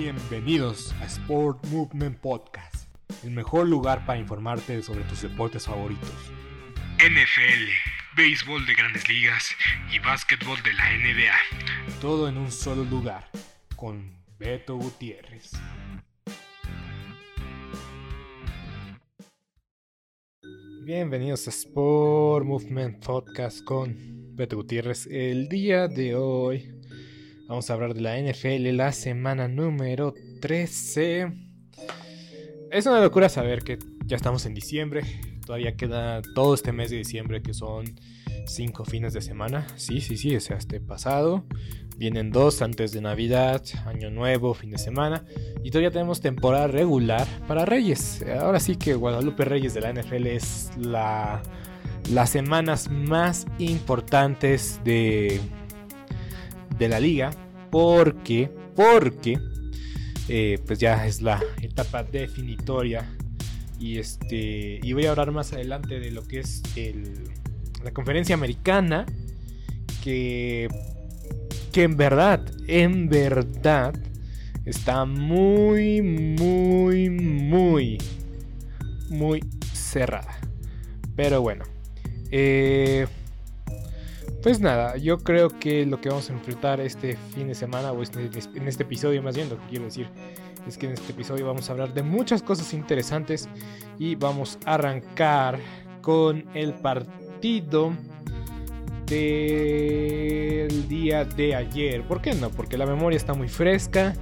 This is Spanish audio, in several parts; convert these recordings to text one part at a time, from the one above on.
Bienvenidos a Sport Movement Podcast, el mejor lugar para informarte sobre tus deportes favoritos. NFL, béisbol de grandes ligas y básquetbol de la NBA. Todo en un solo lugar, con Beto Gutiérrez. Bienvenidos a Sport Movement Podcast con Beto Gutiérrez. El día de hoy Vamos a hablar de la NFL, la semana número 13. Es una locura saber que ya estamos en diciembre. Todavía queda todo este mes de diciembre que son cinco fines de semana. Sí, sí, sí, o este pasado. Vienen dos antes de Navidad, Año Nuevo, fin de semana. Y todavía tenemos temporada regular para Reyes. Ahora sí que Guadalupe Reyes de la NFL es la, las semanas más importantes de, de la liga porque, porque, eh, pues ya es la etapa definitoria y este y voy a hablar más adelante de lo que es la conferencia americana que que en verdad, en verdad está muy, muy, muy, muy cerrada. Pero bueno, eh, pues nada, yo creo que lo que vamos a enfrentar este fin de semana, o este, en este episodio más bien, lo que quiero decir es que en este episodio vamos a hablar de muchas cosas interesantes y vamos a arrancar con el partido del día de ayer. ¿Por qué no? Porque la memoria está muy fresca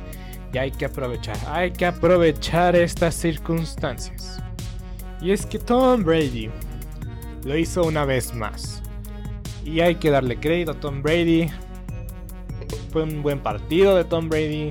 y hay que aprovechar, hay que aprovechar estas circunstancias. Y es que Tom Brady lo hizo una vez más. Y hay que darle crédito a Tom Brady. Fue un buen partido de Tom Brady.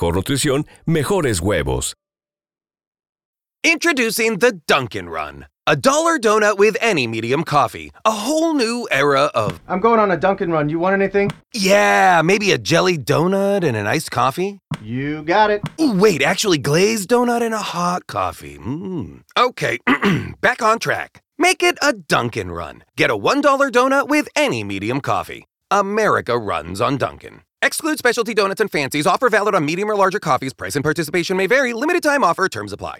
nutrición, mejores huevos. Introducing the Dunkin' Run, a dollar donut with any medium coffee. A whole new era of. I'm going on a Dunkin' Run. You want anything? Yeah, maybe a jelly donut and an iced coffee? You got it. Ooh, wait, actually, glazed donut and a hot coffee. Mmm. Okay, back on track. Make it a Dunkin' Run. Get a $1 donut with any medium coffee. America runs on Dunkin'. Exclude specialty donuts and fancies. Offer valid on medium or larger coffees. Price and participation may vary. Limited time offer. Terms apply.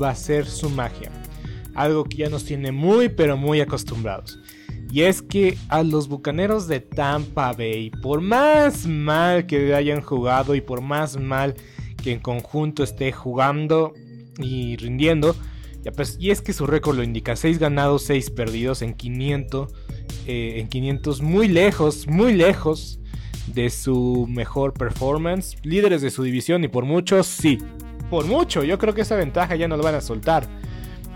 Va a hacer su magia. Algo que ya nos tiene muy pero muy acostumbrados. Y es que a los bucaneros de Tampa Bay, por más mal que hayan jugado y por más mal que en conjunto esté jugando y rindiendo, ya pues, y es que su récord lo indica: 6 ganados, 6 perdidos en 500, eh, en 500, muy lejos, muy lejos de su mejor performance, líderes de su división y por mucho, sí, por mucho, yo creo que esa ventaja ya no lo van a soltar.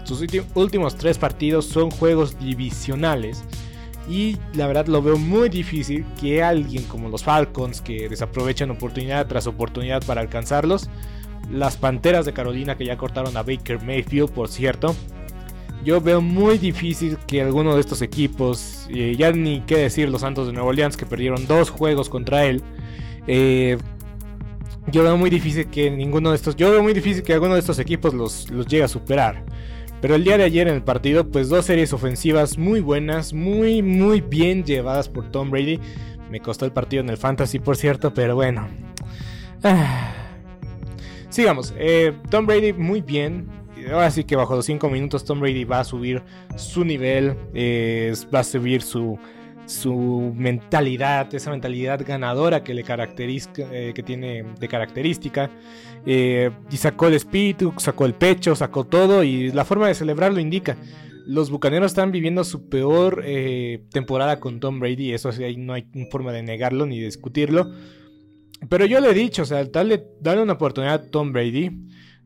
Sus últimos tres partidos son juegos divisionales y la verdad lo veo muy difícil que alguien como los Falcons, que desaprovechan oportunidad tras oportunidad para alcanzarlos, las Panteras de Carolina que ya cortaron a Baker Mayfield, por cierto, yo veo muy difícil que alguno de estos equipos, eh, ya ni qué decir los Santos de Nueva Orleans que perdieron dos juegos contra él, eh, yo veo muy difícil que ninguno de estos, yo veo muy difícil que alguno de estos equipos los, los llegue a superar. Pero el día de ayer en el partido, pues dos series ofensivas muy buenas, muy, muy bien llevadas por Tom Brady. Me costó el partido en el fantasy, por cierto, pero bueno. Ah. Sigamos. Eh, Tom Brady muy bien. Ahora sí que bajo los 5 minutos Tom Brady va a subir su nivel, va a subir su, su mentalidad, esa mentalidad ganadora que le caracteriza, eh, que tiene de característica. Eh, y sacó el espíritu, sacó el pecho, sacó todo y la forma de celebrar lo indica. Los bucaneros están viviendo su peor eh, temporada con Tom Brady, eso sí, no hay forma de negarlo ni discutirlo. Pero yo le he dicho, o sea, dale, una oportunidad a Tom Brady,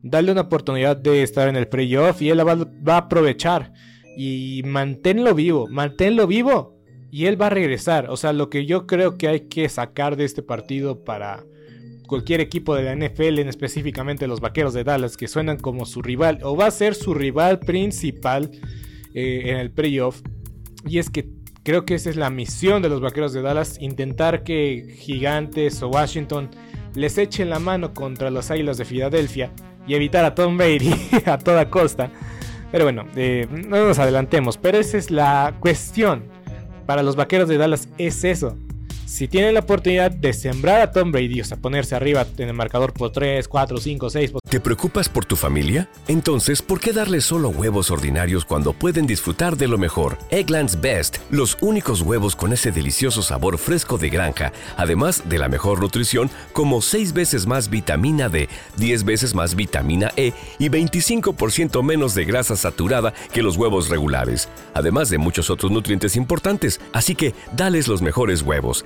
dale una oportunidad de estar en el playoff y él va, va a aprovechar. Y manténlo vivo, manténlo vivo y él va a regresar. O sea, lo que yo creo que hay que sacar de este partido para cualquier equipo de la NFL, en específicamente los Vaqueros de Dallas, que suenan como su rival, o va a ser su rival principal eh, en el playoff. Y es que creo que esa es la misión de los Vaqueros de Dallas, intentar que Gigantes o Washington les echen la mano contra los Águilas de Filadelfia y evitar a Tom Brady a toda costa. Pero bueno, eh, no nos adelantemos, pero esa es la cuestión para los vaqueros de Dallas es eso. Si tienen la oportunidad de sembrar a Tom Brady, o sea, ponerse arriba en el marcador por 3, 4, 5, 6. ¿Te preocupas por tu familia? Entonces, ¿por qué darles solo huevos ordinarios cuando pueden disfrutar de lo mejor? Eggland's Best, los únicos huevos con ese delicioso sabor fresco de granja, además de la mejor nutrición, como 6 veces más vitamina D, 10 veces más vitamina E y 25% menos de grasa saturada que los huevos regulares, además de muchos otros nutrientes importantes. Así que, dales los mejores huevos.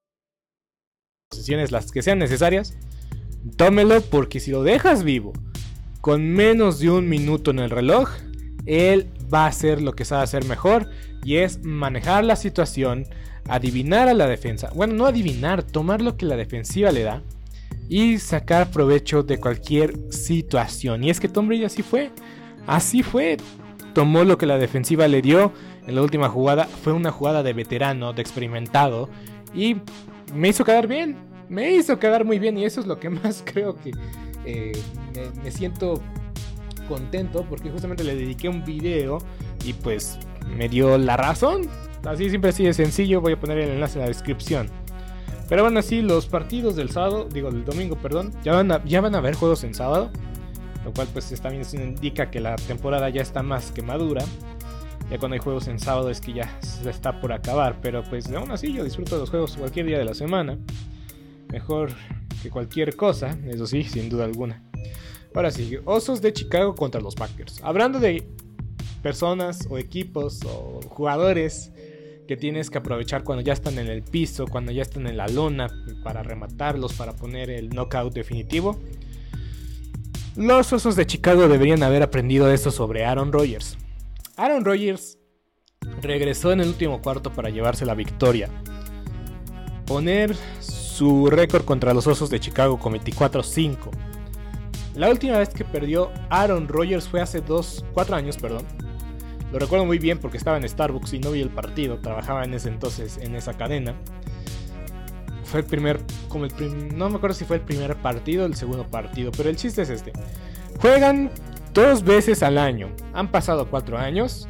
posiciones las que sean necesarias, tómelo porque si lo dejas vivo con menos de un minuto en el reloj, él va a hacer lo que sabe hacer mejor y es manejar la situación, adivinar a la defensa, bueno, no adivinar, tomar lo que la defensiva le da y sacar provecho de cualquier situación. Y es que Tom Brady así fue, así fue, tomó lo que la defensiva le dio en la última jugada, fue una jugada de veterano, de experimentado y me hizo quedar bien. Me hizo quedar muy bien y eso es lo que más creo que eh, me, siento contento porque justamente le dediqué un video y pues me dio la razón. Así siempre así de sencillo, voy a poner el enlace en la descripción. Pero bueno, así los partidos del sábado, digo del domingo, perdón, ya van a, ya van a haber juegos en sábado. Lo cual pues también indica que la temporada ya está más que madura. Ya cuando hay juegos en sábado es que ya está por acabar. Pero pues aún así yo disfruto de los juegos cualquier día de la semana. Mejor que cualquier cosa, eso sí, sin duda alguna. Ahora sí, Osos de Chicago contra los Packers. Hablando de personas o equipos o jugadores que tienes que aprovechar cuando ya están en el piso, cuando ya están en la lona, para rematarlos, para poner el knockout definitivo. Los Osos de Chicago deberían haber aprendido esto sobre Aaron Rodgers. Aaron Rodgers regresó en el último cuarto para llevarse la victoria. Poner su récord contra los Osos de Chicago con 24-5. La última vez que perdió Aaron Rodgers fue hace 2, 4 años, perdón. Lo recuerdo muy bien porque estaba en Starbucks y no vi el partido, trabajaba en ese entonces en esa cadena. Fue el primer, como el no me acuerdo si fue el primer partido o el segundo partido, pero el chiste es este. Juegan dos veces al año. Han pasado cuatro años.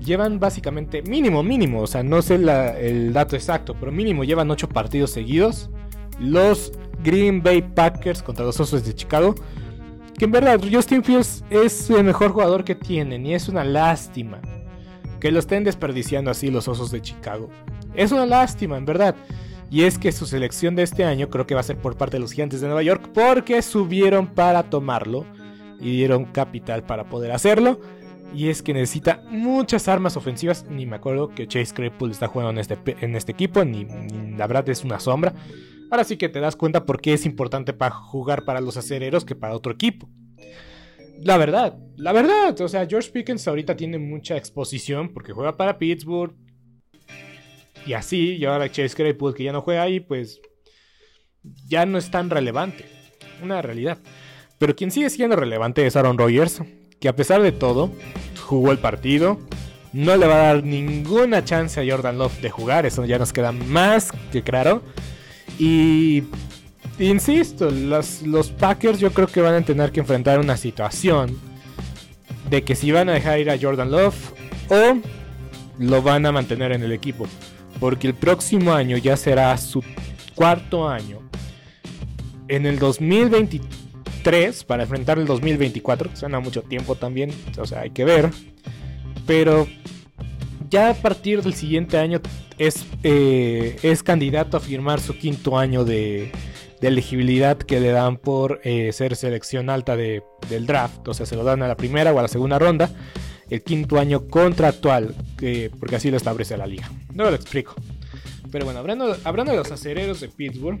Llevan básicamente, mínimo, mínimo, o sea, no sé el dato exacto, pero mínimo llevan ocho partidos seguidos. Los Green Bay Packers contra los Osos de Chicago. Que en verdad, Justin Fields es el mejor jugador que tienen y es una lástima que lo estén desperdiciando así los Osos de Chicago. Es una lástima, en verdad. Y es que su selección de este año creo que va a ser por parte de los Gigantes de Nueva York porque subieron para tomarlo y dieron capital para poder hacerlo. Y es que necesita muchas armas ofensivas. Ni me acuerdo que Chase Claypool está jugando en este, en este equipo. Ni, la verdad es una sombra. Ahora sí que te das cuenta por qué es importante para jugar para los acereros que para otro equipo. La verdad, la verdad. O sea, George Pickens ahorita tiene mucha exposición porque juega para Pittsburgh. Y así, y ahora Chase Claypool que ya no juega ahí, pues ya no es tan relevante. Una realidad. Pero quien sigue siendo relevante es Aaron Rodgers, que a pesar de todo, jugó el partido. No le va a dar ninguna chance a Jordan Love de jugar, eso ya nos queda más que claro. Y insisto, los, Packers yo creo que van a tener que enfrentar una situación de que si van a dejar ir a Jordan Love o lo van a mantener en el equipo. Porque el próximo año ya será su cuarto año. En el 2023 para enfrentar el 2024. Suena mucho tiempo también, o sea, hay que ver. Pero ya a partir del siguiente año es, eh, es candidato a firmar su quinto año de, elegibilidad que le dan por eh, ser selección alta de, del draft. O sea, se lo dan a la primera o a la segunda ronda. El quinto año contractual, que, porque así lo establece la liga. No lo explico. Pero bueno, hablando, hablando de los acereros de Pittsburgh,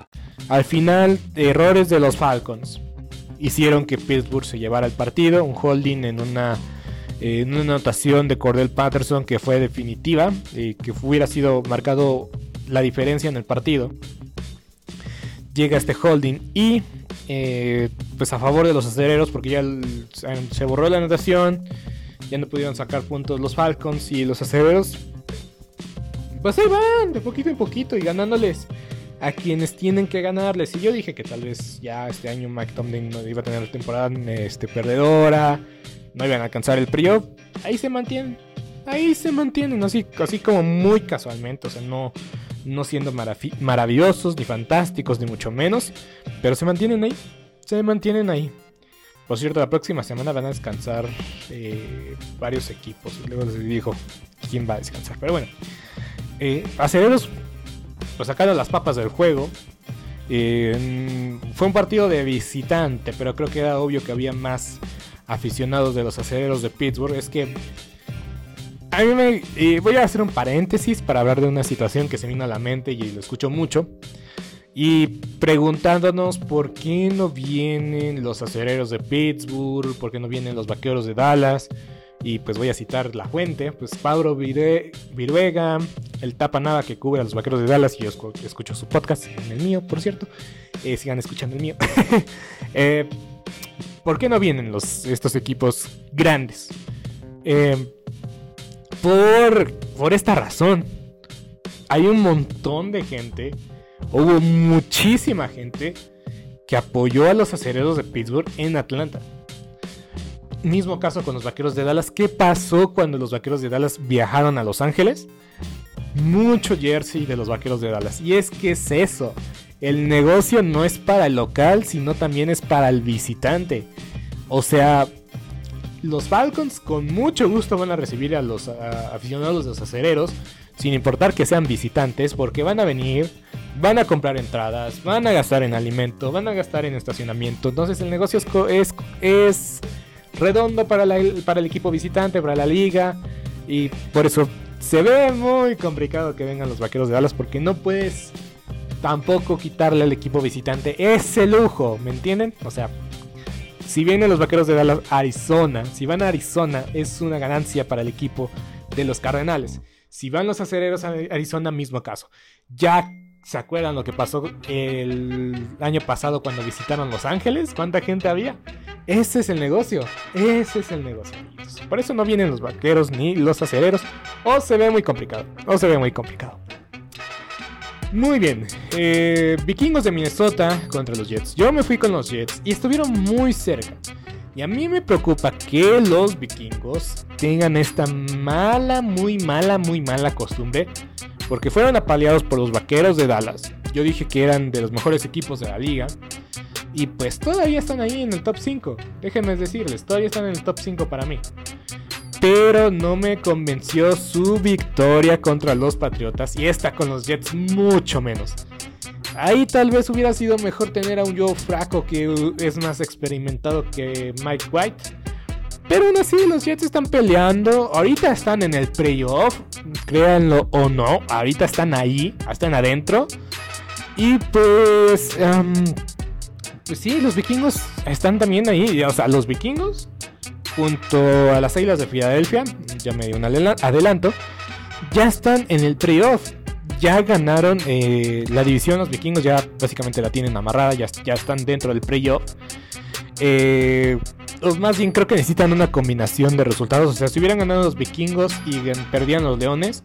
Al final, errores de los Falcons hicieron que Pittsburgh se llevara el partido. Un holding en una, una anotación de Cordell Patterson que fue definitiva, y que hubiera sido marcado la diferencia en el partido. Llega este holding y eh, pues a favor de los aceleros porque ya se borró la anotación, ya no pudieron sacar puntos los Falcons y los aceleros. Pues ahí van, de poquito en poquito y ganándoles a quienes tienen que ganarles. Y yo dije que tal vez ya este año Mike Tomlin no iba a tener temporada este, perdedora, no iban a alcanzar el playoff. Ahí se mantienen, ahí se mantienen, así, así como muy casualmente, o sea, no, no siendo maravillosos, ni fantásticos, ni mucho menos, pero se mantienen ahí, se mantienen ahí. Por cierto, la próxima semana van a descansar eh, varios equipos. Luego les dijo quién va a descansar. Pero bueno, eh, pues sacaron las papas del juego. Eh, fue un partido de visitante, pero creo que era obvio que había más aficionados de los aceleros de Pittsburgh. Es que a mí me, voy a hacer un paréntesis para hablar de una situación que se vino a la mente y lo escucho mucho. Y preguntándonos por qué no vienen los aceleros de Pittsburgh, por qué no vienen los vaqueros de Dallas. Y pues voy a citar la fuente, pues Pablo Viruega, el tapa nada que cubre a los vaqueros de Dallas, y yo escucho su podcast, en el mío, por cierto. Eh, sigan escuchando el mío. Eh, ¿Por qué no vienen los, estos equipos grandes? Eh, por, por esta razón. Hay un montón de gente, hubo muchísima gente que apoyó a los acereros de Pittsburgh en Atlanta. Mismo caso con los vaqueros de Dallas. ¿Qué pasó cuando los vaqueros de Dallas viajaron a Los Ángeles? Mucho jersey de los vaqueros de Dallas. Y es que es eso. El negocio no es para el local, sino también es para el visitante. O sea, los Falcons con mucho gusto van a recibir a los aficionados de los acereros, sin importar que sean visitantes, porque van a venir, van a comprar entradas, van a gastar en alimento, van a gastar en estacionamiento. Entonces el negocio es, es redondo para, el equipo visitante, para la liga. Y por eso se ve muy complicado que vengan los vaqueros de Dallas porque no puedes tampoco quitarle al equipo visitante ese lujo, ¿me entienden? O sea, si vienen los vaqueros de Dallas a Arizona, si van a Arizona es una ganancia para el equipo de los Cardenales. Si van los acereros a Arizona, mismo caso. Ya ¿Se acuerdan lo que pasó el año pasado cuando visitaron Los Ángeles? ¿Cuánta gente había? Ese es el negocio. Ese es el negocio. Por eso no vienen los vaqueros ni los acereros. O se ve muy complicado. O se ve muy complicado. Muy bien. Eh, vikingos de Minnesota contra los Jets. Yo me fui con los Jets y estuvieron muy cerca. Y a mí me preocupa que los vikingos tengan esta mala, muy mala, muy mala costumbre porque fueron apaleados por los vaqueros de Dallas. Yo dije que eran de los mejores equipos de la liga. Y pues todavía están ahí en el top 5. Déjenme decirles, todavía están en el top 5 para mí. Pero no me convenció su victoria contra los Patriotas y esta con los Jets mucho menos. Ahí tal vez hubiera sido mejor tener a un Joe Fraco que es más experimentado que Mike White. Pero aún así, los Jets están peleando. Ahorita están en el playoff. Créanlo o no. Ahorita están ahí. Están adentro. Y pues. pues sí, los vikingos están también ahí. O sea, los vikingos. Junto a las Águilas de Filadelfia. Ya me dio un adelanto. Ya están en el playoff. Ya ganaron eh, la división. Los vikingos ya básicamente la tienen amarrada. Ya, ya están dentro del playoff. Eh, los más bien creo que necesitan una combinación de resultados. O sea, si hubieran ganado los vikingos y perdían los leones,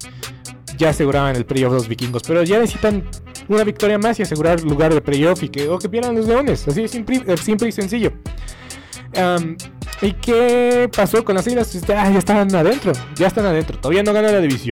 ya aseguraban el playoff los vikingos. Pero ya necesitan una victoria más y asegurar lugar de playoff y que, o que pierdan los leones. Así de simple, simple y sencillo. ¿Y qué pasó con las islas? Ah, ya están adentro, ya están adentro, todavía no gana la división.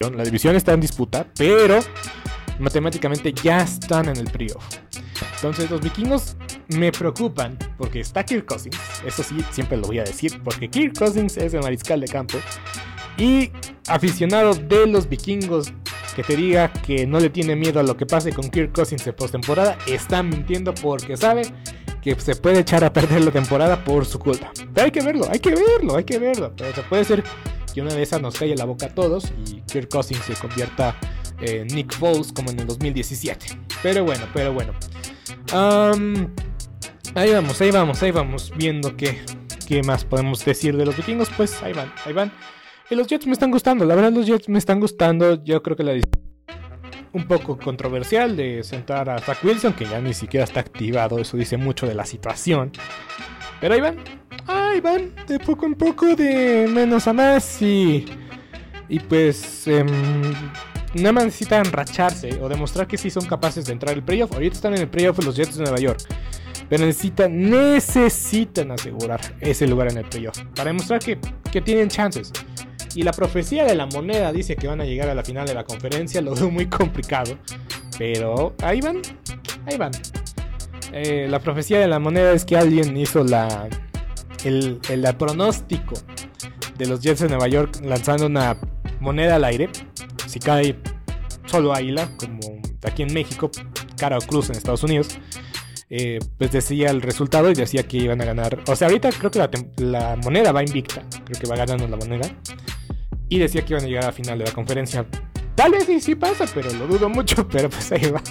La división está en disputa, pero matemáticamente ya están en el playoff. Entonces los vikingos me preocupan porque está Kirk Cousins, eso sí, siempre lo voy a decir, porque Kirk Cousins es el mariscal de campo y aficionado de los vikingos que te diga que no le tiene miedo a lo que pase con Kirk Cousins en postemporada, está mintiendo porque sabe que se puede echar a perder la temporada por su culpa. Pero hay que verlo, hay que verlo, hay que verlo. Pero se puede ser que una de esas nos calle la boca a todos y Kirk Cousins se convierta en Nick Foles como en el 2017. Pero bueno, pero bueno. ahí vamos, ahí vamos, ahí vamos viendo qué, qué más podemos decir de los vikingos. Pues ahí van, ahí van. Y los Jets me están gustando, la verdad los Jets me están gustando. Yo creo que la un poco controversial de sentar a Zach Wilson, que ya ni siquiera está activado, eso dice mucho de la situación. Pero ahí van, ahí van, de poco en poco, de menos a más y... Y pues... Eh, nada más necesitan enracharse o demostrar que sí son capaces de entrar al playoff. Ahorita están en el playoff los Jets de Nueva York. Pero necesitan, necesitan asegurar ese lugar en el playoff. Para demostrar que, que tienen chances. Y la profecía de la moneda dice que van a llegar a la final de la conferencia. Lo veo muy complicado. Pero ahí van. Ahí van. Eh, la profecía de la moneda es que alguien hizo la, el, el, pronóstico de los Jets de Nueva York lanzando una moneda al aire. Si cae solo águila, como aquí en México, cara o cruz en Estados Unidos. Eh, pues decía el resultado y decía que iban a ganar. O sea, ahorita creo que la, la, moneda va invicta. Creo que va ganando la moneda y decía que iban a llegar a la final de la conferencia. Tal vez sí, sí pasa, pero lo dudo mucho, pero pues ahí va.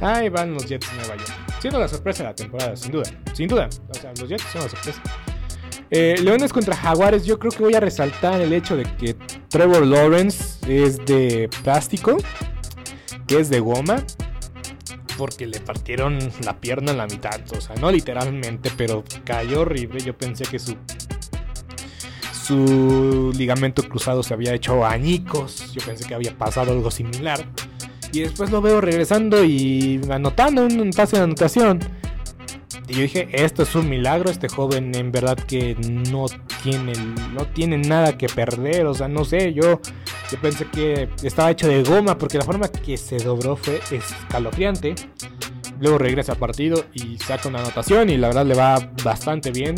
Ahí van los Jets de Nueva York. Siendo la sorpresa de la temporada, sin duda. Sin duda. O sea, los Jets son la sorpresa. Eh, Leones contra Jaguares, yo creo que voy a resaltar el hecho de que Trevor Lawrence es de plástico, que es de goma, porque le partieron la pierna en la mitad. O sea, no literalmente, pero cayó horrible. Yo pensé que su su ligamento cruzado se había hecho añicos. Yo pensé que había pasado algo similar. Y después lo veo regresando y anotando un pase de anotación. Y yo dije, esto es un milagro, este joven en verdad que no tiene, no tiene nada que perder, o sea, no sé, yo, yo pensé que estaba hecho de goma porque la forma que se dobró fue escalofriante. Luego regresa al partido y saca una anotación y la verdad le va bastante bien,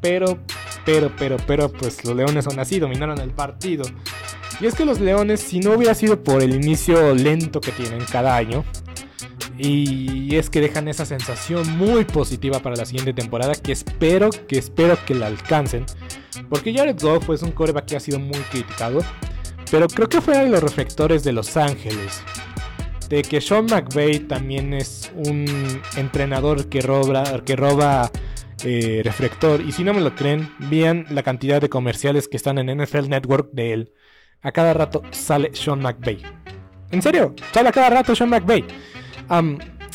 pero pero, pero, pero, pues los Leones aún así dominaron el partido. Y es que los Leones, si no hubiera sido por el inicio lento que tienen cada año, y es que dejan esa sensación muy positiva para la siguiente temporada que espero que espero que la alcancen. Porque Jared Goff es un coreback que ha sido muy criticado. Pero creo que fue de los reflectores de Los Ángeles. De que Sean McVay también es un entrenador que roba, que roba eh, reflector. Y si no me lo creen, vean la cantidad de comerciales que están en NFL Network de él. A cada rato sale Sean McVay. En serio, sale a cada rato Sean McVay.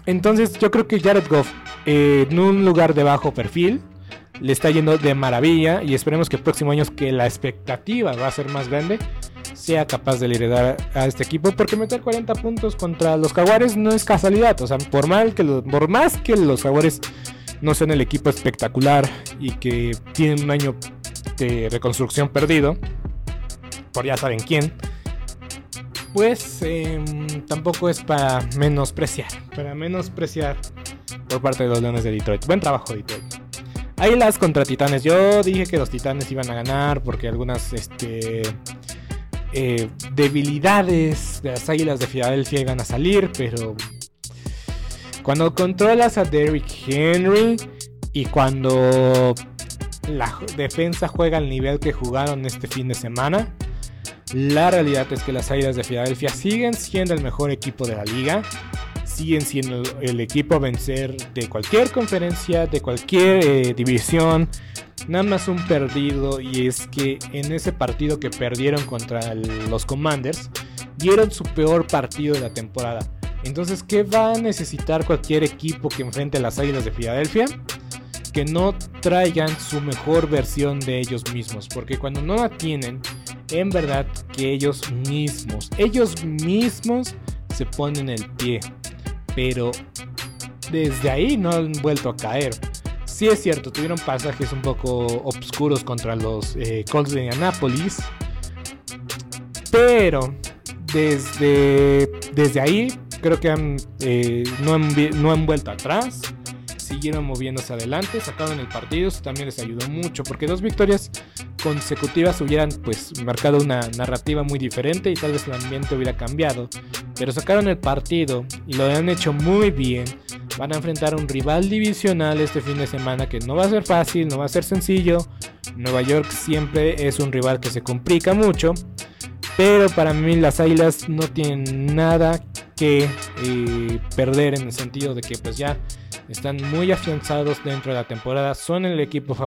Entonces yo creo que Jared Goff, eh, en un lugar de bajo perfil, le está yendo de maravilla. Y esperemos que el próximo año, que la expectativa va a ser más grande, sea capaz de liderar a este equipo. Porque meter 40 puntos contra los Jaguares no es casualidad. O sea, por, que por más que los Jaguares no sean el equipo espectacular y que tienen un año de reconstrucción perdido, por ya saben quién, pues em, tampoco es para menospreciar, para menospreciar por parte de los Leones de Detroit. Buen trabajo, Detroit. las contra Titanes. Yo dije que los Titanes iban a ganar porque algunas este, eh, debilidades de las Águilas de Filadelfia iban a salir, pero cuando controlas a Derrick Henry y cuando la defensa juega al nivel que jugaron este fin de semana, la realidad es que las Águilas de Filadelfia siguen siendo el mejor equipo de la liga, siguen siendo el equipo a vencer de cualquier conferencia, de cualquier eh, división. Nada más un perdido y es que en ese partido que perdieron contra los Commanders, dieron su peor partido de la temporada. Entonces, ¿qué va a necesitar cualquier equipo que enfrente a las Águilas de Filadelfia? Que no traigan su mejor versión de ellos mismos. Porque cuando no la tienen, en verdad que ellos mismos, ellos mismos se ponen el pie. Pero desde ahí no han vuelto a caer. Sí es cierto, tuvieron pasajes un poco oscuros contra los eh, Colts de Indianapolis. Pero desde, desde ahí creo que eh, no, han, no han vuelto atrás siguieron moviéndose adelante, sacaron el partido, eso también les ayudó mucho, porque dos victorias consecutivas hubieran pues marcado una narrativa muy diferente y tal vez el ambiente hubiera cambiado, pero sacaron el partido y lo han hecho muy bien. Van a enfrentar a un rival divisional este fin de semana que no va a ser fácil, no va a ser sencillo. Nueva York siempre es un rival que se complica mucho. Pero para mí las Águilas no tienen nada que eh, perder en el sentido de que pues ya están muy afianzados dentro de la temporada, son el equipo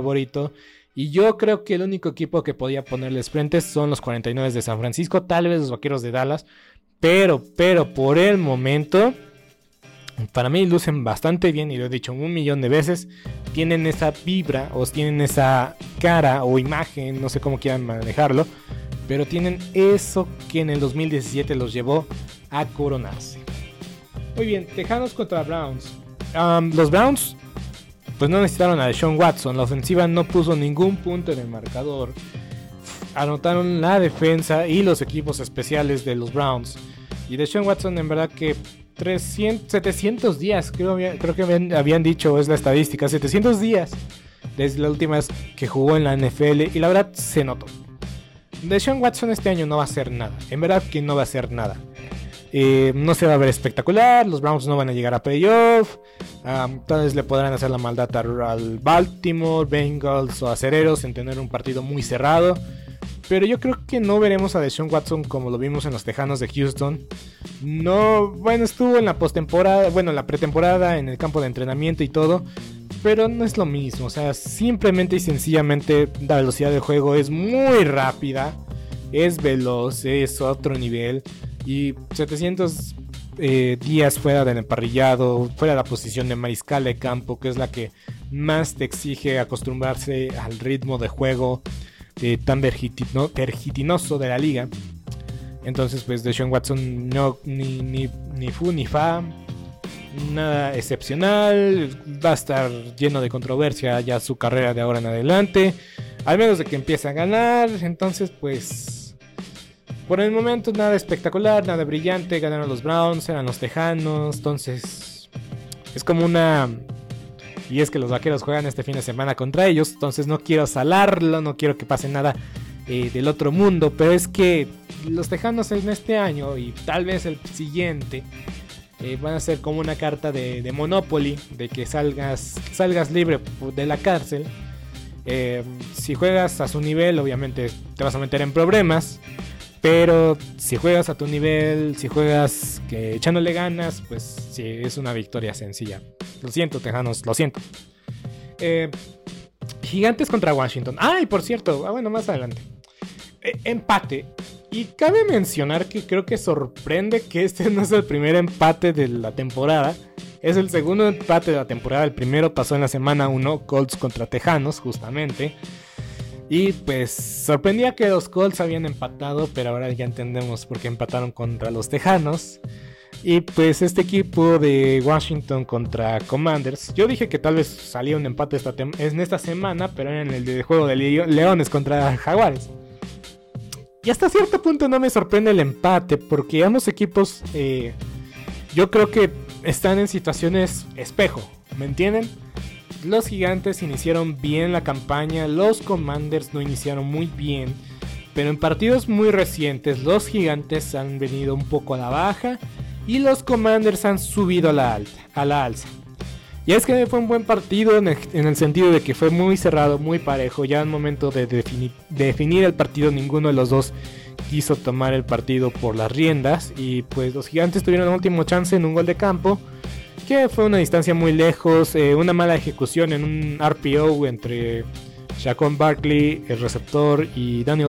favorito. Y yo creo que el único equipo que podía ponerles frente son los 49 de San Francisco, tal vez los Vaqueros de Dallas. Pero, pero por el momento, para mí lucen bastante bien y lo he dicho un millón de veces. Tienen esa vibra o tienen esa cara o imagen, no sé cómo quieran manejarlo. Pero tienen eso que en el 2017 los llevó a coronarse. Muy bien, Tejanos contra Browns. los Browns pues no necesitaron a Deshaun Watson. La ofensiva no puso ningún punto en el marcador. Anotaron la defensa y los equipos especiales de los Browns. Y Deshaun Watson en verdad que 300, 700 días, creo, creo que habían, dicho, es la estadística, 700 días desde la última vez que jugó en la NFL y la verdad se notó. Deshaun Watson este año no va a hacer nada, en verdad que no va a hacer nada. Eh, no se va a ver espectacular, los Browns no van a llegar a playoff. tal vez le podrán hacer la maldad al Baltimore, Bengals o Acereros en tener un partido muy cerrado. Pero yo creo que no veremos a Deshaun Watson como lo vimos en los Tejanos de Houston. No, bueno, estuvo en la postemporada, bueno, en la pretemporada, en el campo de entrenamiento y todo. Pero no es lo mismo, o sea, simplemente y sencillamente la velocidad de juego es muy rápida, es veloz, es otro nivel. Y 700 eh, días fuera del emparrillado, fuera de la posición de mariscal de campo, que es la que más te exige acostumbrarse al ritmo de juego eh, tan vergitinoso de la liga. Entonces, pues de Sean Watson no, ni, ni, ni fu ni fa, nada excepcional, va a estar lleno de controversia ya su carrera de ahora en adelante, al menos de que empiece a ganar, entonces pues por el momento nada espectacular, nada brillante. Ganaron los Browns, eran los Tejanos. Entonces es como una... Y es que los vaqueros juegan este fin de semana contra ellos. Entonces no quiero salarlo, no quiero que pase nada eh, del otro mundo. Pero es que los Tejanos en este año y tal vez el siguiente eh, van a ser como una carta de, Monopoly. De que salgas, salgas libre de la cárcel. Eh, si juegas a su nivel, obviamente te vas a meter en problemas. Pero si juegas a tu nivel, si juegas que echándole ganas, pues sí, es una victoria sencilla. Lo siento, Tejanos, lo siento. Eh, gigantes contra Washington. Ay, por cierto, ah, bueno, más adelante. Eh, empate. Y cabe mencionar que creo que sorprende que este no es el primer empate de la temporada. Es el segundo empate de la temporada. El primero pasó en la semana 1, Colts contra Tejanos, justamente. Y pues sorprendía que los Colts habían empatado, pero ahora ya entendemos por qué empataron contra los Tejanos. Y pues este equipo de Washington contra Commanders, yo dije que tal vez salía un empate esta en esta semana, pero era en el de juego de Leones contra Jaguares. Y hasta cierto punto no me sorprende el empate, porque ambos equipos eh, yo creo que están en situaciones espejo, ¿me entienden? Los gigantes iniciaron bien la campaña, los Commanders no iniciaron muy bien, pero en partidos muy recientes los gigantes han venido un poco a la baja y los Commanders han subido a la, alta, a la alza. Y es que fue un buen partido en el, sentido de que fue muy cerrado, muy parejo. Ya en momento de definir el partido, ninguno de los dos quiso tomar el partido por las riendas. Y pues los gigantes tuvieron el último chance en un gol de campo. Fue una distancia muy lejos. Eh, una mala ejecución en un RPO entre Shaquan Barkley, el receptor, y Daniel.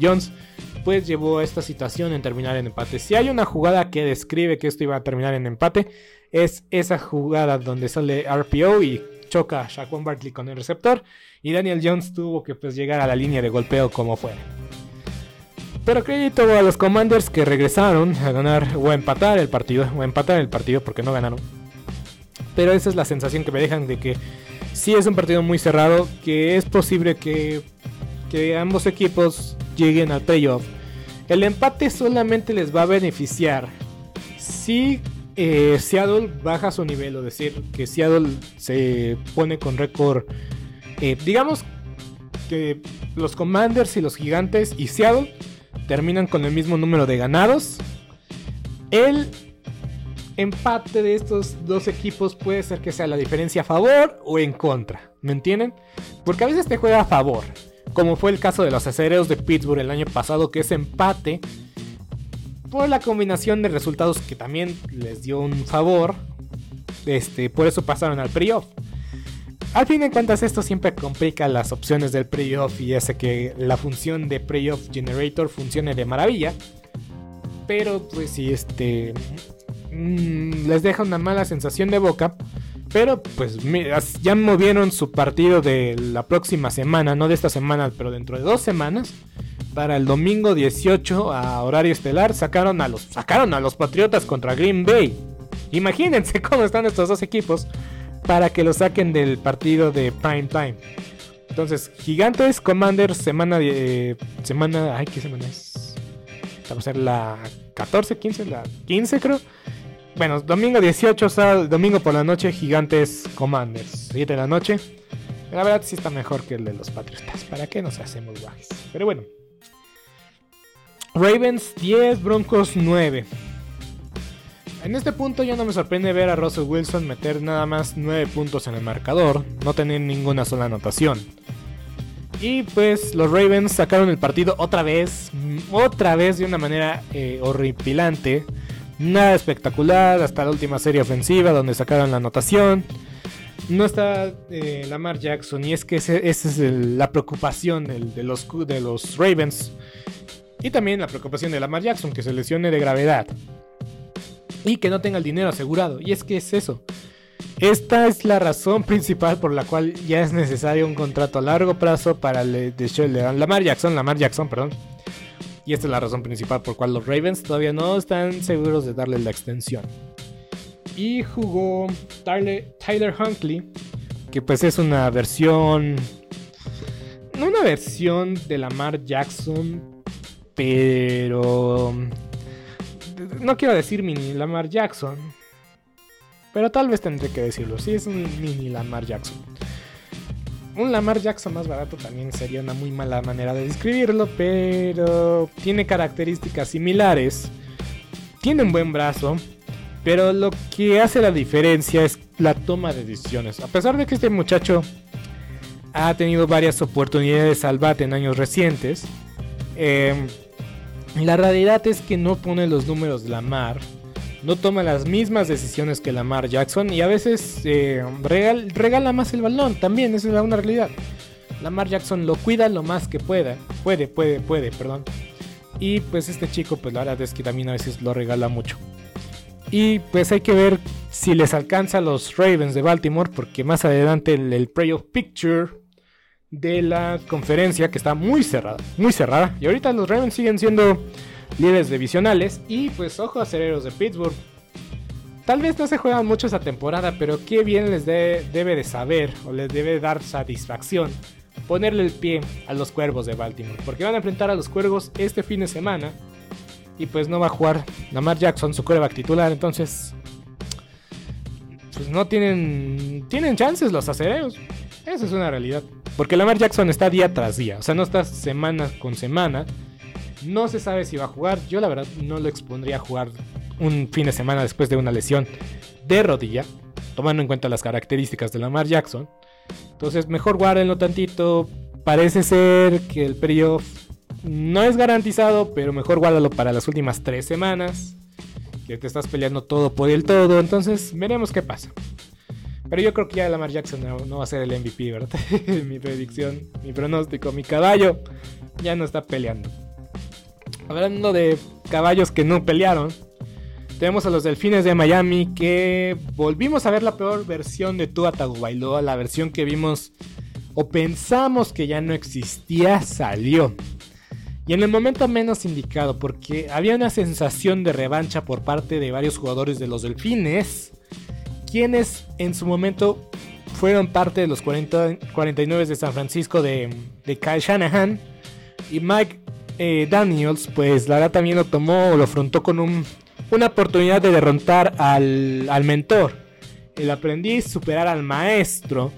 Jones pues llevó a esta situación en terminar en empate. Si hay una jugada que describe que esto iba a terminar en empate, es esa jugada donde sale RPO y choca a Shaquan Barkley con el receptor y Daniel Jones tuvo que pues llegar a la línea de golpeo como fuera. Pero crédito a los Commanders que regresaron a ganar o a empatar el partido, o a empatar el partido porque no ganaron. Pero esa es la sensación que me dejan de que sí es un partido muy cerrado, que es posible que, ambos equipos lleguen al playoff. El empate solamente les va a beneficiar si eh, Seattle baja su nivel, o decir, que Seattle se pone con récord, eh, digamos que los Commanders y los Gigantes y Seattle terminan con el mismo número de ganados. El empate de estos dos equipos puede ser que sea la diferencia a favor o en contra. ¿Me entienden? Porque a veces te juega a favor. Como fue el caso de los acereros de Pittsburgh el año pasado, que es empate por la combinación de resultados que también les dio un favor. Este, por eso pasaron al playoff. Al fin de cuentas, esto siempre complica las opciones del playoff y hace que la función de playoff generator funcione de maravilla. Pero, pues, si este Mm, les deja una mala sensación de boca. Pero pues ya movieron su partido de la próxima semana, no de esta semana, pero dentro de dos semanas. Para el domingo 18 a horario estelar sacaron a los, sacaron a los Patriotas contra Green Bay. Imagínense cómo están estos dos equipos para que lo saquen del partido de prime time. Entonces, Gigantes, Commanders, semana semana... Ay, ¿qué semana es? Vamos a ser la 14, 15, la 15 creo. Bueno, domingo 18, sábado, domingo por la noche, Gigantes Commanders. 7 de la noche. La verdad sí está mejor que el de los Patriotas. ¿Para qué nos hacemos guajes? Pero bueno. Ravens 10, Broncos 9. En este punto ya no me sorprende ver a Russell Wilson meter nada más 9 puntos en el marcador, no tener ninguna sola anotación. Y pues los Ravens sacaron el partido otra vez, otra vez de una manera eh, horripilante. Nada espectacular hasta la última serie ofensiva donde sacaron la anotación. No está eh, Lamar Jackson y es que esa es la preocupación de, los, Ravens. Y también la preocupación de Lamar Jackson que se lesione de gravedad. Y que no tenga el dinero asegurado. Y es que es eso. Esta es la razón principal por la cual ya es necesario un contrato a largo plazo para el de Lamar Jackson, Lamar Jackson, perdón y esta es la razón principal por cual los Ravens todavía no están seguros de darle la extensión. Y jugó Tyler, Tyler Huntley, que pues es una versión... No una versión de Lamar Jackson, pero... No quiero decir mini Lamar Jackson, pero tal vez tendré que decirlo. Sí, es un mini Lamar Jackson. Un Lamar Jackson más barato también sería una muy mala manera de describirlo, pero tiene características similares. Tiene un buen brazo, pero lo que hace la diferencia es la toma de decisiones. A pesar de que este muchacho ha tenido varias oportunidades al bate en años recientes, em, la realidad es que no pone los números de Lamar no toma las mismas decisiones que Lamar Jackson y a veces eh, regala más el balón también, esa es una realidad. Lamar Jackson lo cuida lo más que pueda, puede, puede, puede, perdón. Y pues este chico, pues la verdad es que también a veces lo regala mucho. Y pues hay que ver si les alcanza a los Ravens de Baltimore, porque más adelante el, el Playoff Picture de la conferencia, que está muy cerrada, muy cerrada. Y ahorita los Ravens siguen siendo líderes divisionales. Y pues ojo acereros de Pittsburgh. Tal vez no se juegan mucho esa temporada, pero qué bien les debe de saber o les debe dar satisfacción ponerle el pie a los cuervos de Baltimore. Porque van a enfrentar a los cuervos este fin de semana. Y pues no va a jugar Lamar Jackson, su quarterback titular. Entonces, pues no tienen, tienen chances los acereros. Esa es una realidad. Porque Lamar Jackson está día tras día. O sea, no está semana con semana. No se sabe si va a jugar. Yo la verdad no lo expondría a jugar un fin de semana después de una lesión de rodilla. Tomando en cuenta las características de Lamar Jackson. Entonces mejor guárdenlo tantito. Parece ser que el periodo no es garantizado, pero mejor guárdalo para las últimas tres semanas. Que te estás peleando todo por el todo. Entonces veremos qué pasa. Pero yo creo que ya Lamar Jackson no, va a ser el MVP, ¿verdad? mi predicción, mi pronóstico, mi caballo ya no está peleando. Hablando de caballos que no pelearon, tenemos a los Delfines de Miami que volvimos a ver la peor versión de Tua Tagovailoa, la versión que vimos o pensamos que ya no existía, salió. Y en el momento menos indicado, porque había una sensación de revancha por parte de varios jugadores de los Delfines quienes en su momento fueron parte de los 40, 49 de San Francisco de, de Kyle Shanahan. Y Mike eh, Daniels, pues la verdad también lo tomó lo afrontó con un, una oportunidad de derrotar al, al mentor, el aprendiz, superar al maestro.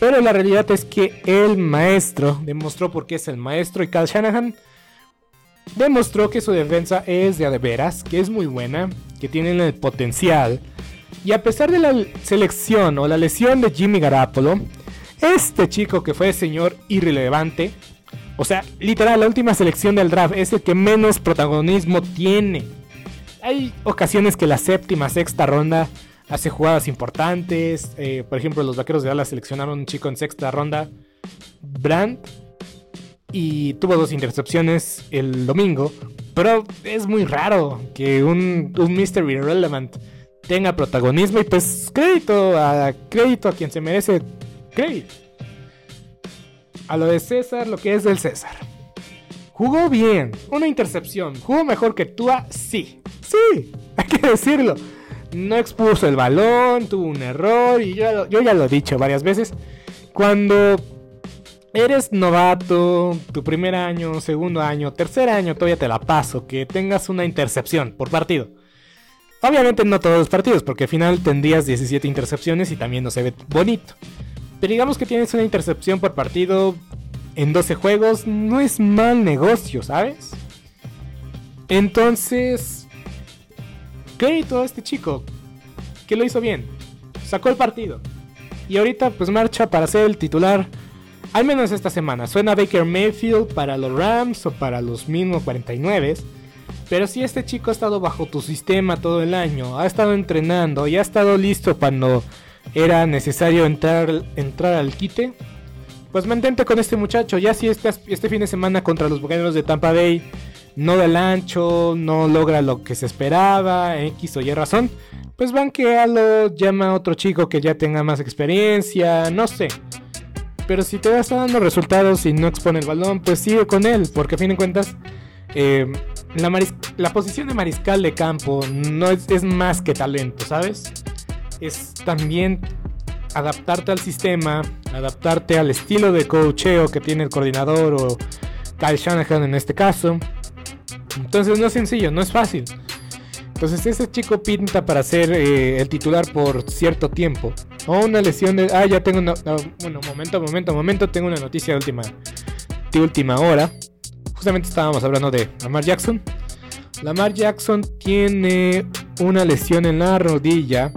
Pero la realidad es que el maestro demostró por qué es el maestro y Kyle Shanahan demostró que su defensa es de, de veras, que es muy buena, que tienen el potencial y a pesar de la selección o la lesión de Jimmy Garapolo, este chico que fue señor irrelevante, o sea, literal, la última selección del draft es el que menos protagonismo tiene. Hay ocasiones que la séptima, sexta ronda hace jugadas importantes. Eh, por ejemplo, los vaqueros de Dallas seleccionaron un chico en sexta ronda, Brandt, y tuvo dos intercepciones el domingo. Pero es muy raro que un, un Mr. Irrelevant tenga protagonismo y pues crédito a crédito a quien se merece crédito. A lo de César, lo que es del César. Jugó bien, una intercepción. Jugó mejor que Tua, sí. Sí, hay que decirlo. No expuso el balón, tuvo un error y yo, yo ya lo he dicho varias veces. Cuando eres novato, tu primer año, segundo año, tercer año, todavía te la paso, que tengas una intercepción por partido Obviamente no todos los partidos, porque al final tendrías 17 intercepciones y también no se ve bonito. Pero digamos que tienes una intercepción por partido en 12 juegos, no es mal negocio, ¿sabes? Entonces, crédito a este chico, que lo hizo bien, sacó el partido. Y ahorita pues marcha para ser el titular, al menos esta semana. Suena Baker Mayfield para los Rams o para los mismos 49. Pero si este chico ha estado bajo tu sistema todo el año, ha estado entrenando y ha estado listo cuando era necesario entrar, entrar al quite, pues mantente con este muchacho. Ya si este, este fin de semana contra los Bucaneros de Tampa Bay no da el ancho, no logra lo que se esperaba, X o Y razón, pues banquealo, llama a otro chico que ya tenga más experiencia, no sé. Pero si te está dando resultados y no expone el balón, pues sigue con él, porque a fin de cuentas eh, la, posición de mariscal de campo no es, más que talento, ¿sabes? Es también adaptarte al sistema, adaptarte al estilo de coacheo que tiene el coordinador o Kyle Shanahan en este caso. Entonces no es sencillo, no es fácil. Entonces ese chico pinta para ser eh, el titular por cierto tiempo. O una lesión de... Ah, ya tengo una... bueno, momento, momento, momento. Tengo una noticia de última, última hora justamente estábamos hablando de Lamar Jackson. Lamar Jackson tiene una lesión en la rodilla,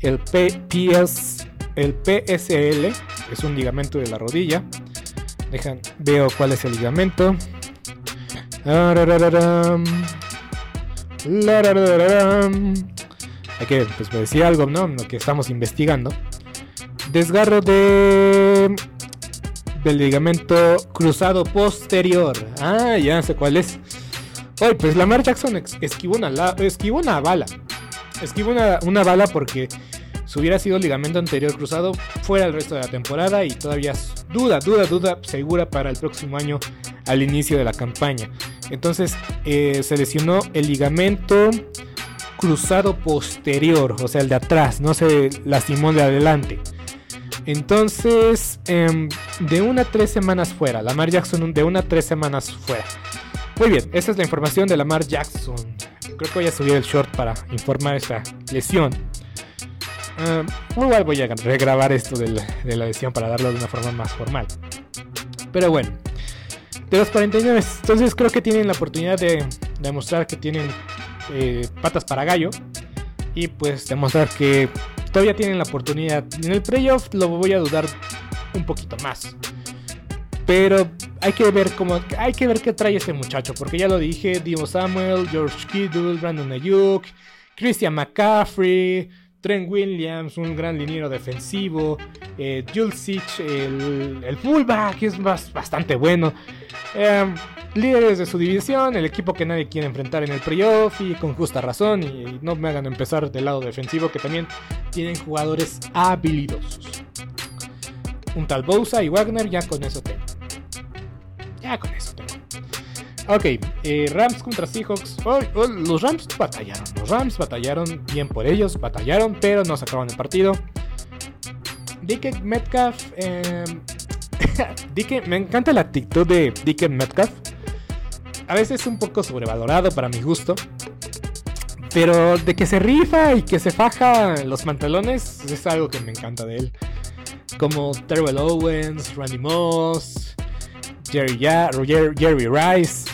el PPS, el PSL, es un ligamento de la rodilla. Dejan, veo cuál es el ligamento. hay que pues, decir algo, ¿no? Lo que estamos investigando. Desgarro de del ligamento cruzado posterior. Ah, ya sé cuál es. Hoy, pues Lamar Jackson esquivó esquivó una bala. Esquivó una, bala porque si hubiera sido ligamento anterior cruzado, fuera el resto de la temporada y todavía duda, duda, duda segura para el próximo año al inicio de la campaña. Entonces eh, se lesionó el ligamento cruzado posterior, o sea, el de atrás, no se lastimó de adelante. Entonces, em, de una a tres semanas fuera. Lamar Jackson de una a tres semanas fuera. Muy bien, esa es la información de Lamar Jackson. Creo que voy a subir el short para informar esta lesión. Um, igual voy a regrabar esto de la, lesión para darlo de una forma más formal. Pero bueno, de los 49, entonces creo que tienen la oportunidad de demostrar que tienen eh, patas para gallo. Y pues demostrar que todavía tienen la oportunidad. En el playoff lo voy a dudar un poquito más. Pero hay que ver cómo hay que ver qué trae este muchacho, porque ya lo dije, Divo Samuel, George Kittle, Brandon Ayuk, Christian McCaffrey, Trent Williams, un gran liniero defensivo, eh, el, el, fullback es bastante bueno. Em, líderes de su división, el equipo que nadie quiere enfrentar en el playoff y con justa razón. Y, no me hagan empezar del lado defensivo que también tienen jugadores habilidosos. Un tal Bosa y Wagner, ya con eso tengo. Ya con eso tengo. Ok, eh, Rams contra Seahawks. los Rams batallaron. Los Rams batallaron bien por ellos, batallaron, pero no sacaron el partido. Dick Metcalf. Eh, me encanta la actitud de Dick Metcalf a veces un poco sobrevalorado para mi gusto. Pero de que se rifa y que se faja los pantalones es algo que me encanta de él. Como Terrell Owens, Randy Moss, Jerry, ya, Jerry Rice.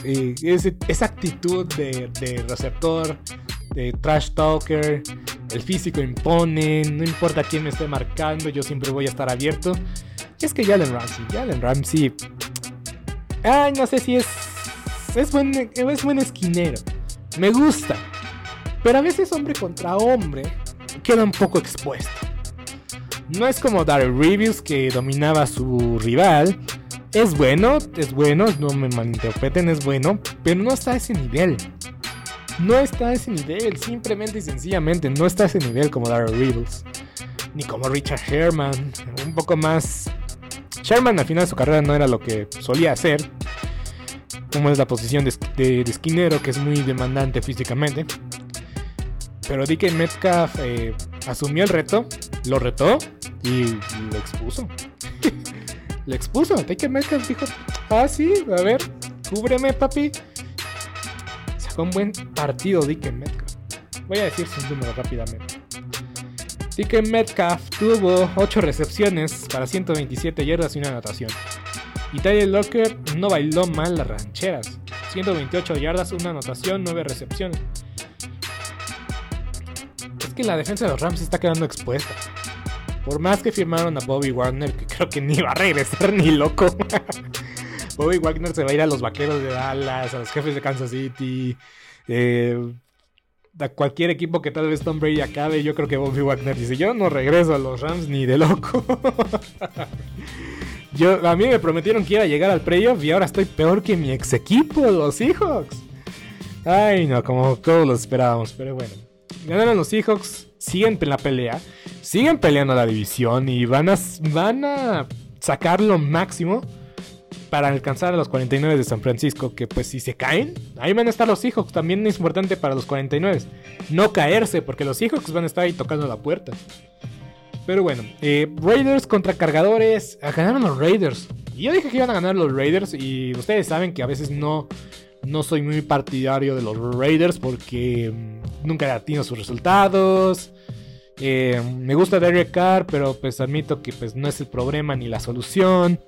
esa actitud de, receptor, de trash talker. El físico impone, no importa quién me esté marcando, yo siempre voy a estar abierto. Y es que Jalen Ramsey, Jalen Ramsey. Ay, no sé si es es buen, es buen esquinero. Me gusta. Pero a veces hombre contra hombre queda un poco expuesto. No es como Daryl Reviews que dominaba a su rival. Es bueno, es bueno, no me malinterpreten, es bueno, pero no está a ese nivel. No está a ese nivel, simplemente y sencillamente no está a ese nivel como Daryl Reviews. Ni como Richard Sherman, un poco más... Sherman al final de su carrera no era lo que solía hacer, como es la posición de, esquinero, que es muy demandante físicamente. Pero DK Metcalf eh, asumió el reto, lo retó y lo expuso. lo expuso. DK Metcalf dijo, ah, sí, a ver, cúbreme, papi. Sacó un buen partido DK Metcalf. Voy a decir sus números rápidamente. DK Metcalf tuvo 8 recepciones para 127 yardas y una anotación. Y Tyler Locker no bailó mal las rancheras. 128 yardas, una anotación, 9 recepciones. Es que la defensa de los Rams está quedando expuesta. Por más que firmaron a Bobby Wagner, que creo que ni va a regresar ni loco. Bobby Wagner se va a ir a los vaqueros de Dallas, a los jefes de Kansas City. Eh, a cualquier equipo que tal vez Tom Brady acabe, yo creo que Bobby Wagner dice, yo no regreso a los Rams ni de loco. Yo, a mí me prometieron que iba a llegar al playoff y ahora estoy peor que mi ex equipo, los Seahawks. Ay, no, como todos lo esperábamos, pero bueno. Ganaron los Seahawks, siguen en la pelea, siguen peleando la división y van a, van a sacar lo máximo para alcanzar a los 49 de San Francisco. Que pues si se caen, ahí van a estar los Seahawks. También es importante para los 49. No caerse, porque los Seahawks van a estar ahí tocando la puerta. Pero bueno, eh, Raiders contra cargadores. Ah, ganaron los Raiders. Yo dije que iban a ganar los Raiders. Y ustedes saben que a veces no, no soy muy partidario de los Raiders porque mm, nunca atino sus resultados. Eh, me gusta Derek Carr, pero pues admito que pues no es el problema ni la solución.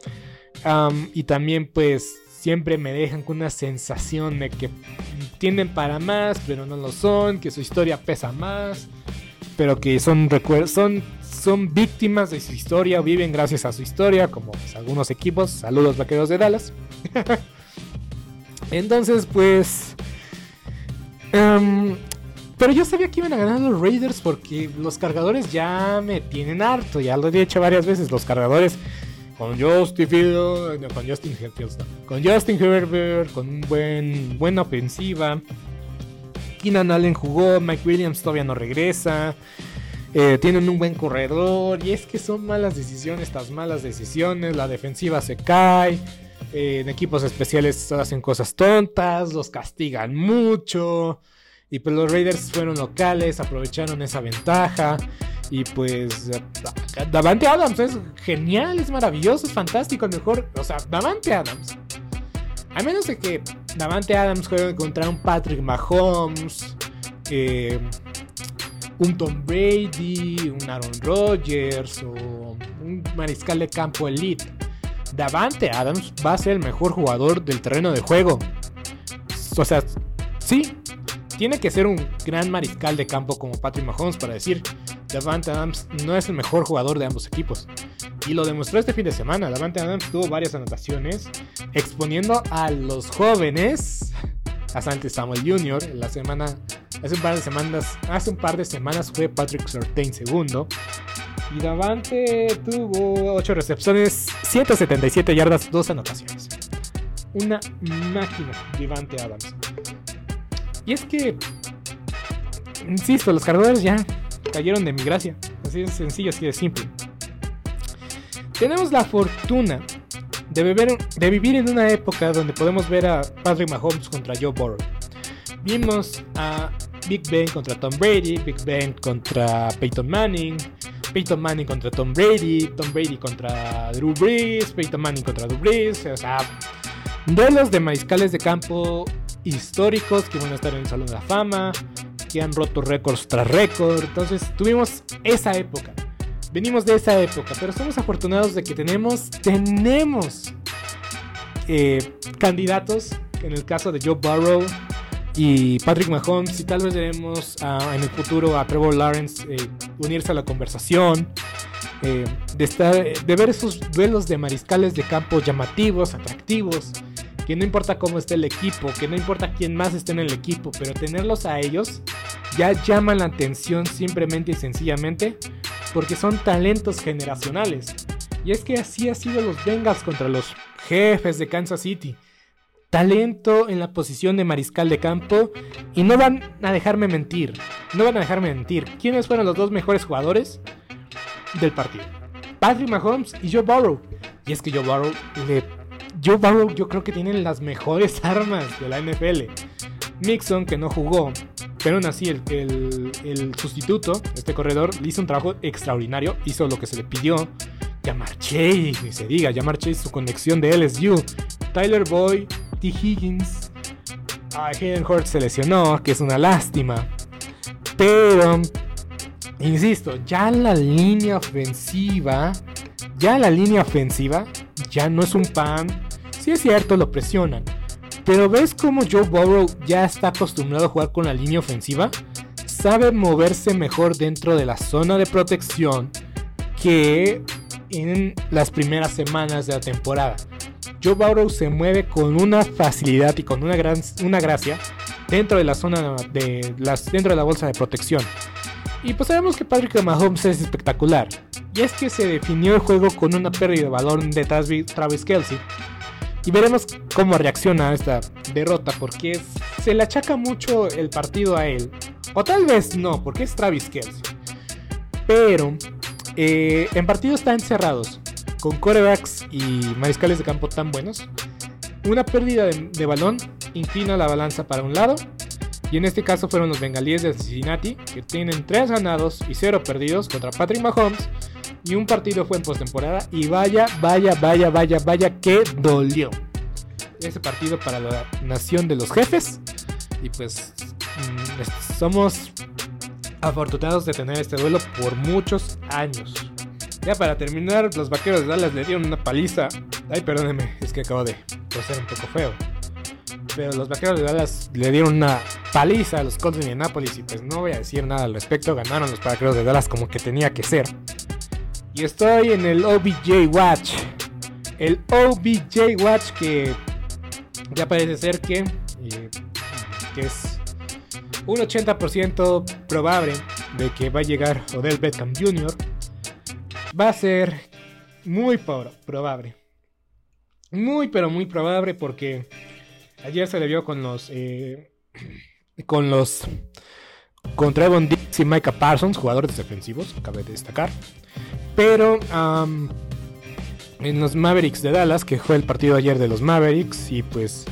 y también pues siempre me dejan con una sensación de que tienden para más, pero no lo son, que su historia pesa más, pero que son, son son víctimas de su historia, viven gracias a su historia, como pues, algunos equipos. Saludos vaqueros de Dallas. Entonces, pues... Em, pero yo sabía que iban a ganar los Raiders porque los cargadores ya me tienen harto. Ya lo he dicho varias veces. Los cargadores con Justin Fields, con Justin con Justin Herbert, con un buen, buena ofensiva. Keenan Allen jugó, Mike Williams todavía no regresa. Eh, tienen un buen corredor. Y es que son malas decisiones, estas malas decisiones. La defensiva se cae. En equipos especiales hacen cosas tontas. Los castigan mucho. Y pues los Raiders fueron locales, aprovecharon esa ventaja. Y pues Davante Adams es genial, es maravilloso, es fantástico, mejor. O sea, Davante Adams. A menos de que Davante Adams juegue contra un Patrick Mahomes, eh, un Tom Brady, un Aaron Rodgers o un mariscal de campo elite. Davante Adams va a ser el mejor jugador del terreno de juego. O sea, sí, tiene que ser un gran mariscal de campo como Patrick Mahomes para decir Davante Adams no es el mejor jugador de ambos equipos. Y lo demostró este fin de semana. Davante Adams tuvo varias anotaciones exponiendo a los jóvenes a Santi Samuel Jr. La semana, hace un par de semanas, hace un par de semanas fue Patrick Surtain segundo. Y Davante tuvo 8 recepciones, 177 yardas, 2 anotaciones. Una máquina, Davante Adams. Y es que, insisto, los cargadores ya cayeron de mi gracia. Así de sencillo, así de simple. Tenemos la fortuna de, beber, de vivir en una época donde podemos ver a Patrick Mahomes contra Joe Burrow. Vimos a Big Ben contra Tom Brady, Big Ben contra Peyton Manning, Peyton Manning contra Tom Brady, Tom Brady contra Drew Brees, Peyton Manning contra Drew Brees, o sea, duelos de mariscales de campo históricos que van a estar en el Salón de la Fama, que han roto récords tras récord. Entonces tuvimos esa época. Venimos de esa época, pero somos afortunados de que tenemos, tenemos eh, candidatos, en el caso de Joe Burrow y Patrick Mahomes, y tal vez veremos en el futuro a Trevor Lawrence eh, unirse a la conversación. Eh, de, estar, de ver esos duelos de mariscales de campo llamativos, atractivos, que no importa cómo esté el equipo, que no importa quién más esté en el equipo, pero tenerlos a ellos ya llaman la atención simplemente y sencillamente porque son talentos generacionales. Y es que así ha sido los Bengals contra los jefes de Kansas City. Talento en la posición de mariscal de campo y no van a dejarme mentir. No van a dejarme mentir. ¿Quiénes fueron los dos mejores jugadores del partido? Patrick Mahomes y Joe Burrow. Y es que Joe Burrow Joe Burrow yo creo que tiene las mejores armas de la NFL. Mixon, que no jugó, pero aún así el, el, sustituto, este corredor, le hizo un trabajo extraordinario, hizo lo que se le pidió. Jamar Chase, ni se diga, Jamar Chase, su conexión de LSU. Tyler Boy, T. Higgins. Ah, Hayden Hurts se lesionó, que es una lástima. Pero, insisto, ya la línea ofensiva, ya la línea ofensiva, ya no es un pan Sí es cierto, lo presionan. Pero ¿ves cómo Joe Burrow ya está acostumbrado a jugar con la línea ofensiva? Sabe moverse mejor dentro de la zona de protección que en las primeras semanas de la temporada. Joe Burrow se mueve con una facilidad y con una, gran, una gracia dentro de la zona de las, dentro de la bolsa de protección. Y pues sabemos que Patrick Mahomes es espectacular. Y es que se definió el juego con una pérdida de balón de Travis Kelsey y veremos cómo reacciona a esta derrota, porque se le achaca mucho el partido a él. O tal vez no, porque es Travis Kelsey. Pero eh, en partidos tan cerrados, con corebacks y mariscales de campo tan buenos, una pérdida de, de, balón inclina la balanza para un lado. Y en este caso fueron los bengalíes de Cincinnati, que tienen 3 ganados y 0 perdidos contra Patrick Mahomes y un partido fue en postemporada y vaya, vaya, vaya, vaya, vaya que dolió. Ese partido para la nación de los jefes. Y pues mm, somos afortunados de tener este duelo por muchos años. Ya para terminar, los vaqueros de Dallas le dieron una paliza. Ay, perdóneme, es que acabo de ser un poco feo. Pero los vaqueros de Dallas le dieron una paliza a los Colts de Indianapolis. Y pues no voy a decir nada al respecto. Ganaron los vaqueros de Dallas como que tenía que ser. Y estoy en el OBJ Watch. El OBJ Watch que ya parece ser que, eh, es un 80% probable de que va a llegar Odell Beckham Jr. Va a ser muy probable. Muy, pero muy probable porque ayer se le vio con los... Eh, con los... Con Trevon Dix y Micah Parsons, jugadores defensivos, cabe destacar. Pero en los Mavericks de Dallas, que fue el partido ayer de los Mavericks, y pues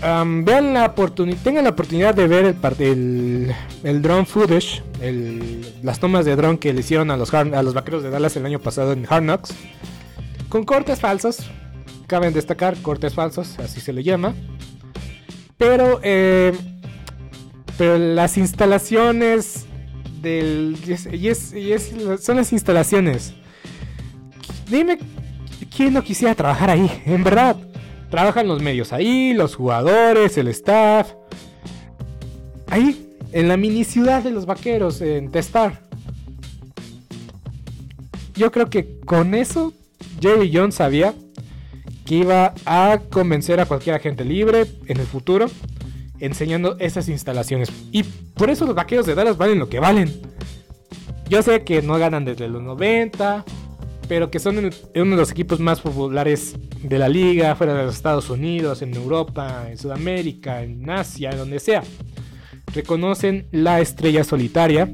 vean la oportunidad, tengan la oportunidad de ver el, el, drone footage, las tomas de drone que le hicieron a los, a los vaqueros de Dallas el año pasado en Hard Knocks, con cortes falsos, caben destacar cortes falsos, así se le llama, pero, eh, pero las instalaciones del y es, son las instalaciones. Dime quién no quisiera trabajar ahí, en verdad. Trabajan los medios ahí, los jugadores, el staff. Ahí, en la mini ciudad de los vaqueros, en Testar. Yo creo que con eso Jerry Jones sabía que iba a convencer a cualquier agente libre en el futuro enseñando esas instalaciones. Y por eso los vaqueros de Dallas valen lo que valen. Yo sé que no ganan desde los 90, pero que son uno de los equipos más populares de la liga, fuera de los Estados Unidos, en Europa, en Sudamérica, en Asia, donde sea. Reconocen la estrella solitaria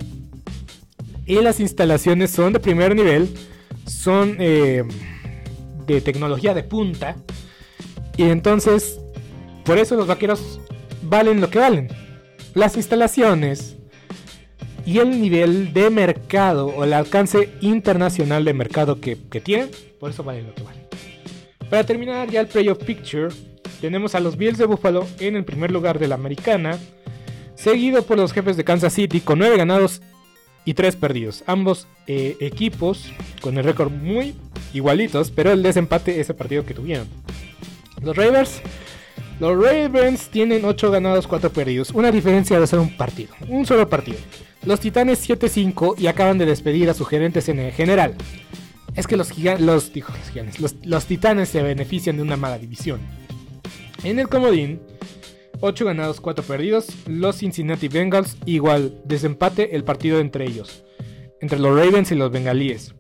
y las instalaciones son de primer nivel, son eh, de tecnología de punta y entonces por eso los vaqueros valen lo que valen. Las instalaciones y el nivel de mercado o el alcance internacional de mercado que, tienen, por eso valen lo que valen. Para terminar ya el playoff picture, tenemos a los Bills de Buffalo en el primer lugar de la americana, seguido por los jefes de Kansas City con 9 ganados y 3 perdidos. Ambos eh, equipos con el récord muy igualitos, pero el desempate es el partido que tuvieron. Los Ravens los Ravens tienen 8 ganados, 4 perdidos. Una diferencia de ser un partido. Un solo partido. Los Titanes 7-5 y acaban de despedir a sus gerentes en general. Es que los, los, los, los Titanes se benefician de una mala división. En el comodín, 8 ganados, 4 perdidos. Los Cincinnati Bengals, igual, desempate el partido entre ellos. Entre los Ravens y los Bengalíes.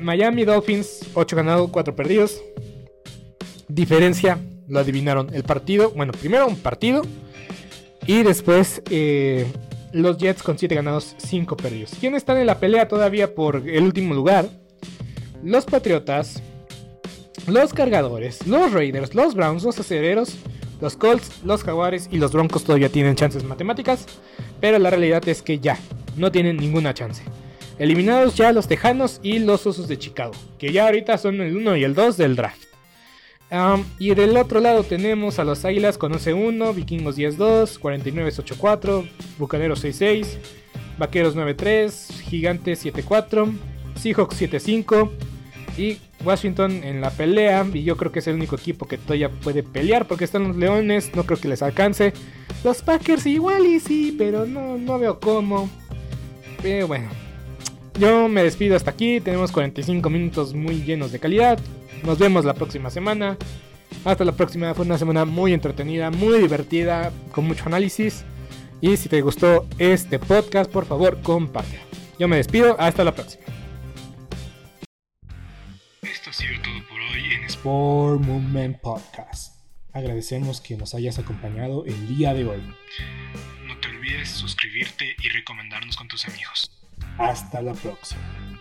Miami Dolphins, 8 ganados, 4 perdidos. Diferencia lo adivinaron. El partido, bueno, primero un partido y después eh, los Jets con 7 ganados, 5 perdidos. ¿Quiénes están en la pelea todavía por el último lugar? Los Patriotas, los Cargadores, los Raiders, los Browns, los Aceleros, los Colts, los Jaguares y los Broncos todavía tienen chances matemáticas, pero la realidad es que ya, no tienen ninguna chance. Eliminados ya los Tejanos y los Osos de Chicago, que ya ahorita son el 1 y el 2 del draft y del otro lado tenemos a los Águilas con 11-1, Vikingos 10-2, 49-8-4, Bucaneros 6-6, Vaqueros 9-3, Gigantes 7-4, Seahawks 7-5 y Washington en la pelea. Y yo creo que es el único equipo que todavía puede pelear porque están los Leones, no creo que les alcance. Los Packers igual y sí, pero no, no veo cómo. Pero bueno, yo me despido hasta aquí. Tenemos 45 minutos muy llenos de calidad. Nos vemos la próxima semana. Hasta la próxima. Fue una semana muy entretenida, muy divertida, con mucho análisis. Y si te gustó este podcast, por favor, comparte. Yo me despido. Hasta la próxima. Esto ha sido todo por hoy en Sport Movement Podcast. Agradecemos que nos hayas acompañado el día de hoy. No te olvides suscribirte y recomendarnos con tus amigos. Hasta la próxima.